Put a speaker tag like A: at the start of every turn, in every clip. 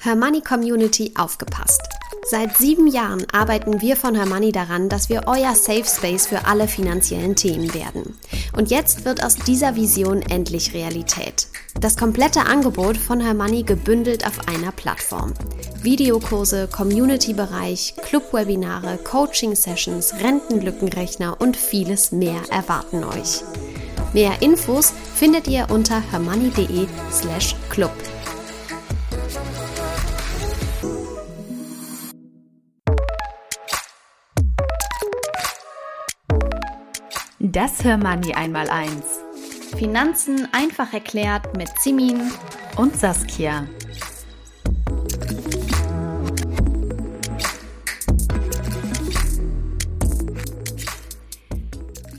A: Hermoney Community aufgepasst. Seit sieben Jahren arbeiten wir von Hermoney daran, dass wir euer Safe Space für alle finanziellen Themen werden. Und jetzt wird aus dieser Vision endlich Realität. Das komplette Angebot von Hermoney gebündelt auf einer Plattform. Videokurse, Community-Bereich, Club-Webinare, Coaching-Sessions, Rentenlückenrechner und vieles mehr erwarten euch. Mehr Infos findet ihr unter hermoney.de slash club.
B: Das Hörmoney einmal eins.
A: Finanzen einfach erklärt mit Simin
B: und Saskia.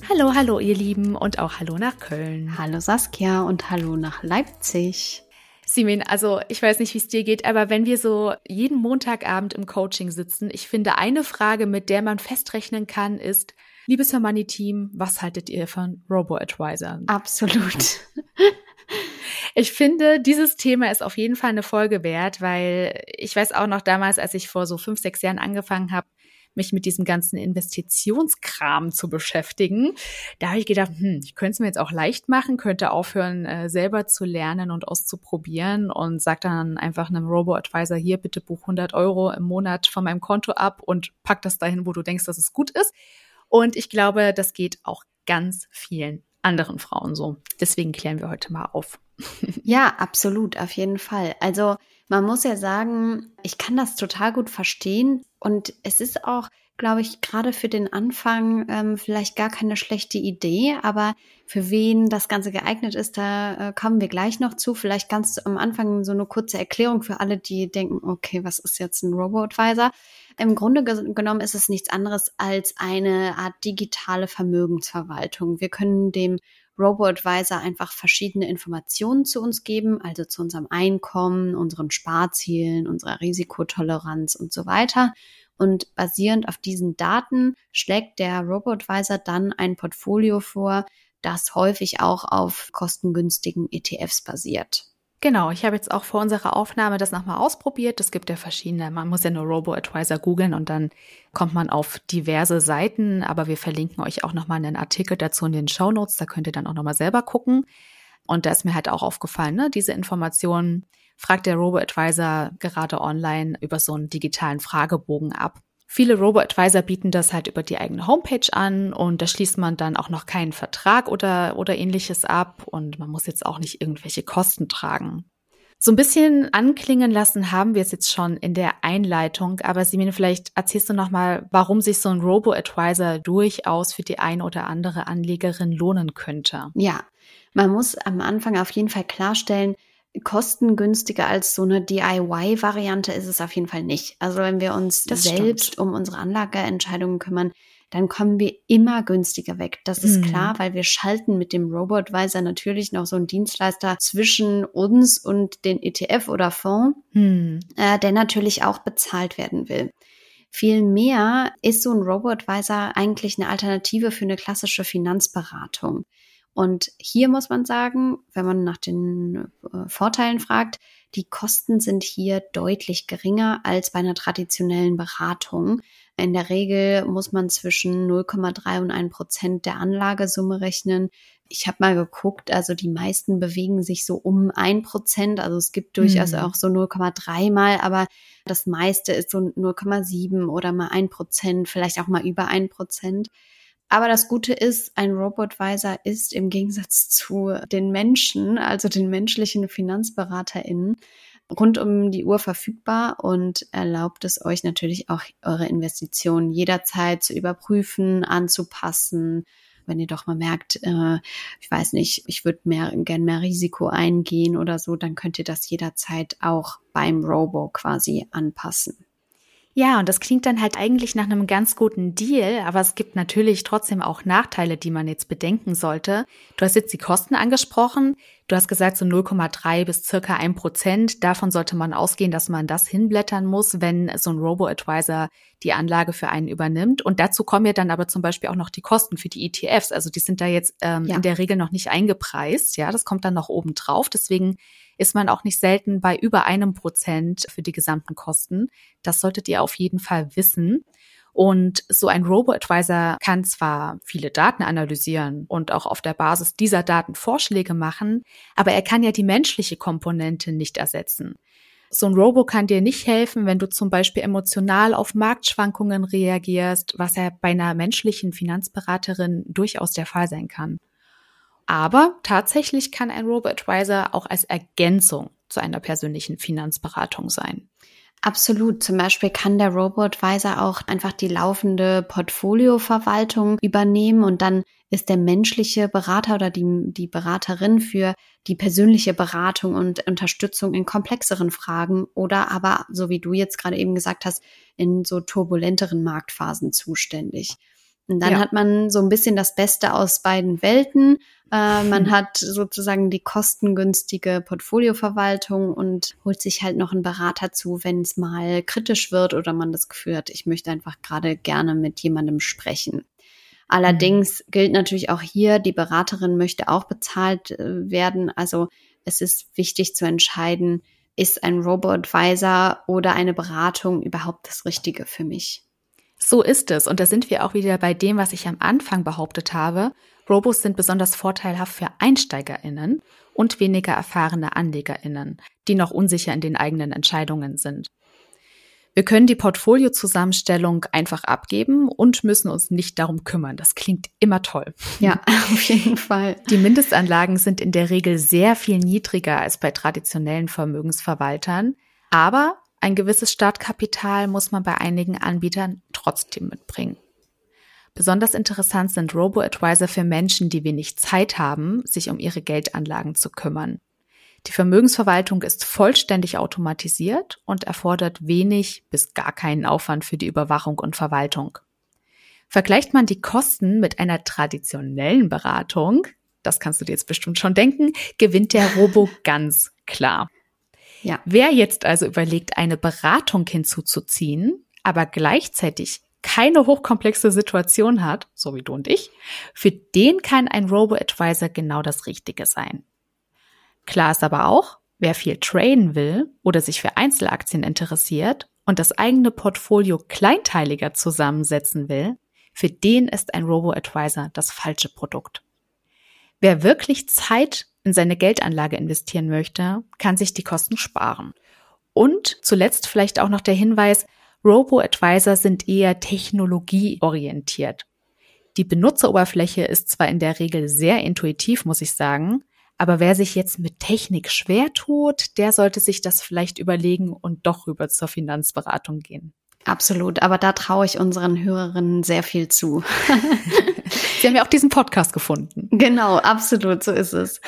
B: Hallo, hallo ihr Lieben und auch hallo nach Köln.
A: Hallo Saskia und hallo nach Leipzig.
B: Simin, also ich weiß nicht, wie es dir geht, aber wenn wir so jeden Montagabend im Coaching sitzen, ich finde eine Frage, mit der man festrechnen kann, ist, Liebes Hermoney-Team, was haltet ihr von Robo-Advisor?
A: Absolut.
B: Ich finde, dieses Thema ist auf jeden Fall eine Folge wert, weil ich weiß auch noch damals, als ich vor so fünf, sechs Jahren angefangen habe, mich mit diesem ganzen Investitionskram zu beschäftigen. Da habe ich gedacht, hm, ich könnte es mir jetzt auch leicht machen, könnte aufhören, äh, selber zu lernen und auszuprobieren und sag dann einfach einem Robo-Advisor hier, bitte buch 100 Euro im Monat von meinem Konto ab und pack das dahin, wo du denkst, dass es gut ist. Und ich glaube, das geht auch ganz vielen anderen Frauen so. Deswegen klären wir heute mal auf.
A: ja, absolut, auf jeden Fall. Also man muss ja sagen, ich kann das total gut verstehen und es ist auch glaube ich, gerade für den Anfang ähm, vielleicht gar keine schlechte Idee, aber für wen das Ganze geeignet ist, da äh, kommen wir gleich noch zu. Vielleicht ganz am Anfang so eine kurze Erklärung für alle, die denken, okay, was ist jetzt ein Robo-Advisor? Im Grunde genommen ist es nichts anderes als eine Art digitale Vermögensverwaltung. Wir können dem Robo-Advisor einfach verschiedene Informationen zu uns geben, also zu unserem Einkommen, unseren Sparzielen, unserer Risikotoleranz und so weiter. Und basierend auf diesen Daten schlägt der Robo-Advisor dann ein Portfolio vor, das häufig auch auf kostengünstigen ETFs basiert.
B: Genau, ich habe jetzt auch vor unserer Aufnahme das nochmal ausprobiert. Es gibt ja verschiedene, man muss ja nur Robo-Advisor googeln und dann kommt man auf diverse Seiten, aber wir verlinken euch auch nochmal einen Artikel dazu in den Show Notes, da könnt ihr dann auch nochmal selber gucken. Und da ist mir halt auch aufgefallen, ne, diese Informationen fragt der Robo-Advisor gerade online über so einen digitalen Fragebogen ab. Viele Robo-Advisor bieten das halt über die eigene Homepage an und da schließt man dann auch noch keinen Vertrag oder, oder ähnliches ab und man muss jetzt auch nicht irgendwelche Kosten tragen. So ein bisschen anklingen lassen haben wir es jetzt schon in der Einleitung, aber Simin, vielleicht erzählst du nochmal, warum sich so ein Robo-Advisor durchaus für die eine oder andere Anlegerin lohnen könnte.
A: Ja, man muss am Anfang auf jeden Fall klarstellen, kostengünstiger als so eine DIY-Variante ist es auf jeden Fall nicht. Also wenn wir uns das selbst stimmt. um unsere Anlageentscheidungen kümmern, dann kommen wir immer günstiger weg. Das ist mhm. klar, weil wir schalten mit dem Robotweiser natürlich noch so einen Dienstleister zwischen uns und den ETF oder Fonds, mhm. äh, der natürlich auch bezahlt werden will. Vielmehr ist so ein Robotweiser eigentlich eine Alternative für eine klassische Finanzberatung. Und hier muss man sagen, wenn man nach den äh, Vorteilen fragt, die Kosten sind hier deutlich geringer als bei einer traditionellen Beratung. In der Regel muss man zwischen 0,3 und 1 Prozent der Anlagesumme rechnen. Ich habe mal geguckt, also die meisten bewegen sich so um 1 Prozent. Also es gibt durchaus mhm. auch so 0,3 mal, aber das meiste ist so 0,7 oder mal 1 Prozent, vielleicht auch mal über 1 Prozent. Aber das Gute ist, ein Robotweiser ist im Gegensatz zu den Menschen, also den menschlichen FinanzberaterInnen, rund um die Uhr verfügbar und erlaubt es euch natürlich auch eure Investitionen jederzeit zu überprüfen, anzupassen. Wenn ihr doch mal merkt, äh, ich weiß nicht, ich würde mehr, gern mehr Risiko eingehen oder so, dann könnt ihr das jederzeit auch beim Robo quasi anpassen.
B: Ja, und das klingt dann halt eigentlich nach einem ganz guten Deal, aber es gibt natürlich trotzdem auch Nachteile, die man jetzt bedenken sollte. Du hast jetzt die Kosten angesprochen. Du hast gesagt, so 0,3 bis circa 1 Prozent. Davon sollte man ausgehen, dass man das hinblättern muss, wenn so ein Robo-Advisor die Anlage für einen übernimmt. Und dazu kommen ja dann aber zum Beispiel auch noch die Kosten für die ETFs. Also die sind da jetzt ähm, ja. in der Regel noch nicht eingepreist. Ja, das kommt dann noch oben drauf. Deswegen ist man auch nicht selten bei über einem Prozent für die gesamten Kosten. Das solltet ihr auf jeden Fall wissen. Und so ein Robo-Advisor kann zwar viele Daten analysieren und auch auf der Basis dieser Daten Vorschläge machen, aber er kann ja die menschliche Komponente nicht ersetzen. So ein Robo kann dir nicht helfen, wenn du zum Beispiel emotional auf Marktschwankungen reagierst, was ja bei einer menschlichen Finanzberaterin durchaus der Fall sein kann. Aber tatsächlich kann ein Robo-Advisor auch als Ergänzung zu einer persönlichen Finanzberatung sein.
A: Absolut. Zum Beispiel kann der Robo-Advisor auch einfach die laufende Portfolioverwaltung übernehmen und dann ist der menschliche Berater oder die, die Beraterin für die persönliche Beratung und Unterstützung in komplexeren Fragen oder aber, so wie du jetzt gerade eben gesagt hast, in so turbulenteren Marktphasen zuständig. Und dann ja. hat man so ein bisschen das Beste aus beiden Welten. Äh, man mhm. hat sozusagen die kostengünstige Portfolioverwaltung und holt sich halt noch einen Berater zu, wenn es mal kritisch wird oder man das Gefühl hat, ich möchte einfach gerade gerne mit jemandem sprechen. Allerdings mhm. gilt natürlich auch hier, die Beraterin möchte auch bezahlt äh, werden. Also es ist wichtig zu entscheiden, ist ein Robo-Advisor oder eine Beratung überhaupt das Richtige für mich?
B: So ist es. Und da sind wir auch wieder bei dem, was ich am Anfang behauptet habe. Robos sind besonders vorteilhaft für EinsteigerInnen und weniger erfahrene AnlegerInnen, die noch unsicher in den eigenen Entscheidungen sind. Wir können die Portfoliozusammenstellung einfach abgeben und müssen uns nicht darum kümmern. Das klingt immer toll.
A: Ja, auf jeden Fall.
B: Die Mindestanlagen sind in der Regel sehr viel niedriger als bei traditionellen Vermögensverwaltern. Aber ein gewisses Startkapital muss man bei einigen Anbietern trotzdem mitbringen. Besonders interessant sind Robo-Advisor für Menschen, die wenig Zeit haben, sich um ihre Geldanlagen zu kümmern. Die Vermögensverwaltung ist vollständig automatisiert und erfordert wenig bis gar keinen Aufwand für die Überwachung und Verwaltung. Vergleicht man die Kosten mit einer traditionellen Beratung, das kannst du dir jetzt bestimmt schon denken, gewinnt der Robo ganz klar. Ja. Wer jetzt also überlegt, eine Beratung hinzuzuziehen, aber gleichzeitig keine hochkomplexe Situation hat, so wie du und ich, für den kann ein Robo-Advisor genau das Richtige sein. Klar ist aber auch, wer viel traden will oder sich für Einzelaktien interessiert und das eigene Portfolio kleinteiliger zusammensetzen will, für den ist ein Robo-Advisor das falsche Produkt. Wer wirklich Zeit in seine Geldanlage investieren möchte, kann sich die Kosten sparen. Und zuletzt vielleicht auch noch der Hinweis, Robo-Advisor sind eher technologieorientiert. Die Benutzeroberfläche ist zwar in der Regel sehr intuitiv, muss ich sagen, aber wer sich jetzt mit Technik schwer tut, der sollte sich das vielleicht überlegen und doch rüber zur Finanzberatung gehen.
A: Absolut, aber da traue ich unseren Hörerinnen sehr viel zu.
B: Sie haben ja auch diesen Podcast gefunden.
A: Genau, absolut, so ist es.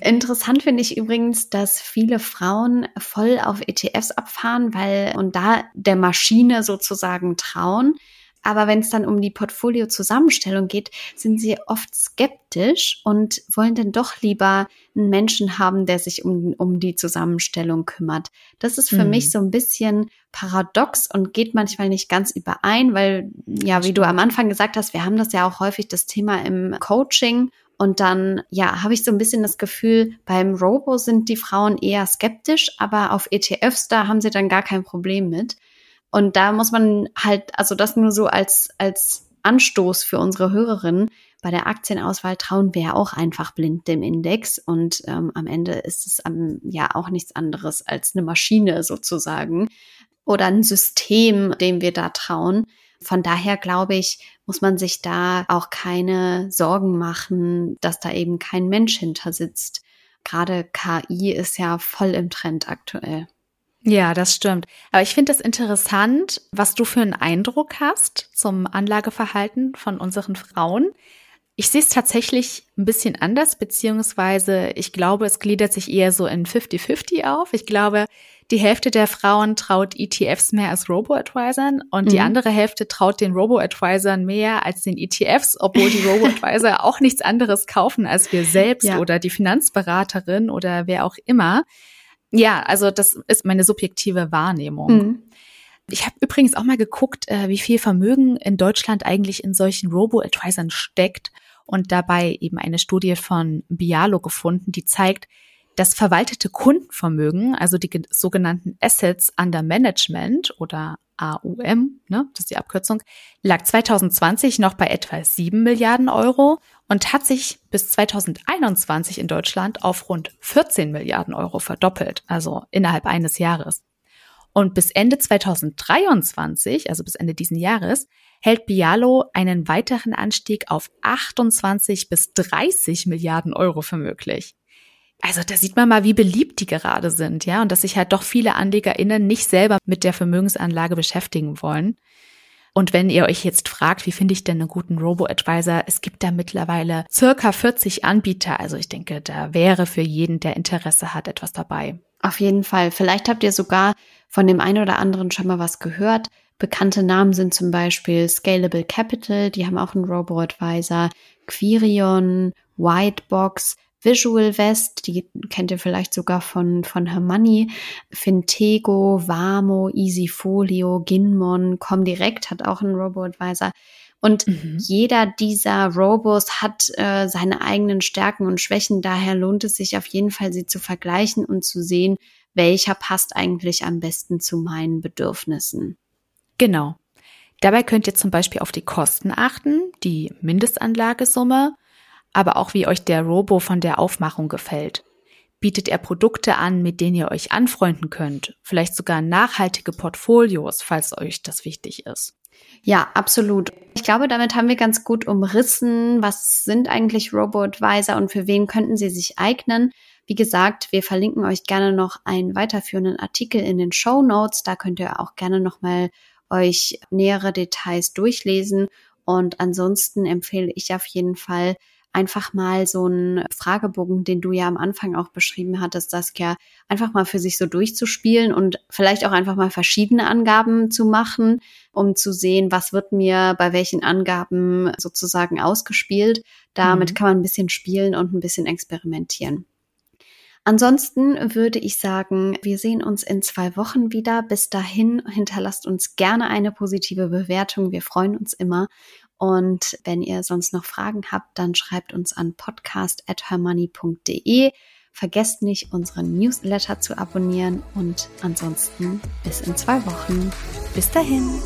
A: Interessant finde ich übrigens, dass viele Frauen voll auf ETFs abfahren, weil und da der Maschine sozusagen trauen. Aber wenn es dann um die Portfolio-Zusammenstellung geht, sind sie oft skeptisch und wollen dann doch lieber einen Menschen haben, der sich um, um die Zusammenstellung kümmert. Das ist für mhm. mich so ein bisschen paradox und geht manchmal nicht ganz überein, weil, ja, wie du am Anfang gesagt hast, wir haben das ja auch häufig das Thema im Coaching. Und dann, ja, habe ich so ein bisschen das Gefühl, beim Robo sind die Frauen eher skeptisch, aber auf ETFs, da haben sie dann gar kein Problem mit. Und da muss man halt, also das nur so als, als Anstoß für unsere Hörerinnen. Bei der Aktienauswahl trauen wir ja auch einfach blind dem Index und ähm, am Ende ist es ähm, ja auch nichts anderes als eine Maschine sozusagen oder ein System, dem wir da trauen. Von daher glaube ich, muss man sich da auch keine Sorgen machen, dass da eben kein Mensch hinter sitzt. Gerade KI ist ja voll im Trend aktuell.
B: Ja, das stimmt. Aber ich finde es interessant, was du für einen Eindruck hast zum Anlageverhalten von unseren Frauen. Ich sehe es tatsächlich ein bisschen anders, beziehungsweise ich glaube, es gliedert sich eher so in 50-50 auf. Ich glaube, die Hälfte der Frauen traut ETFs mehr als Robo-Advisern und mhm. die andere Hälfte traut den Robo-Advisern mehr als den ETFs, obwohl die Robo-Advisor auch nichts anderes kaufen als wir selbst ja. oder die Finanzberaterin oder wer auch immer. Ja, also das ist meine subjektive Wahrnehmung. Mhm. Ich habe übrigens auch mal geguckt, äh, wie viel Vermögen in Deutschland eigentlich in solchen Robo-Advisern steckt und dabei eben eine Studie von Bialo gefunden, die zeigt, Das verwaltete Kundenvermögen, also die sogenannten Assets under Management oder AUM, ne, das ist die Abkürzung, lag 2020 noch bei etwa 7 Milliarden Euro und hat sich bis 2021 in Deutschland auf rund 14 Milliarden Euro verdoppelt, also innerhalb eines Jahres. Und bis Ende 2023, also bis Ende diesen Jahres, hält Bialo einen weiteren Anstieg auf 28 bis 30 Milliarden Euro für möglich. Also da sieht man mal, wie beliebt die gerade sind, ja, und dass sich halt doch viele AnlegerInnen nicht selber mit der Vermögensanlage beschäftigen wollen. Und wenn ihr euch jetzt fragt, wie finde ich denn einen guten Robo-Advisor, es gibt da mittlerweile circa 40 Anbieter. Also ich denke, da wäre für jeden, der Interesse hat, etwas dabei.
A: Auf jeden Fall. Vielleicht habt ihr sogar von dem einen oder anderen schon mal was gehört. Bekannte Namen sind zum Beispiel Scalable Capital, die haben auch einen Robo-Advisor, Quirion, Whitebox, Visual West, die kennt ihr vielleicht sogar von, von Hermanni, Fintego, Vamo, Easyfolio, Ginmon, Comdirect hat auch einen Robo-Advisor. Und mhm. jeder dieser Robos hat äh, seine eigenen Stärken und Schwächen. Daher lohnt es sich auf jeden Fall, sie zu vergleichen und zu sehen, welcher passt eigentlich am besten zu meinen Bedürfnissen.
B: Genau. Dabei könnt ihr zum Beispiel auf die Kosten achten, die Mindestanlagesumme, aber auch wie euch der Robo von der Aufmachung gefällt. Bietet er Produkte an, mit denen ihr euch anfreunden könnt? Vielleicht sogar nachhaltige Portfolios, falls euch das wichtig ist.
A: Ja, absolut. Ich glaube, damit haben wir ganz gut umrissen, was sind eigentlich Robo-Advisor und für wen könnten sie sich eignen. Wie gesagt, wir verlinken euch gerne noch einen weiterführenden Artikel in den Show Notes. Da könnt ihr auch gerne nochmal euch nähere Details durchlesen. Und ansonsten empfehle ich auf jeden Fall, einfach mal so einen Fragebogen, den du ja am Anfang auch beschrieben hattest, das ja einfach mal für sich so durchzuspielen und vielleicht auch einfach mal verschiedene Angaben zu machen, um zu sehen, was wird mir bei welchen Angaben sozusagen ausgespielt. Damit mhm. kann man ein bisschen spielen und ein bisschen experimentieren. Ansonsten würde ich sagen, wir sehen uns in zwei Wochen wieder. Bis dahin hinterlasst uns gerne eine positive Bewertung. Wir freuen uns immer. Und wenn ihr sonst noch Fragen habt, dann schreibt uns an podcast.hermoney.de. Vergesst nicht, unseren Newsletter zu abonnieren und ansonsten bis in zwei Wochen. Bis dahin.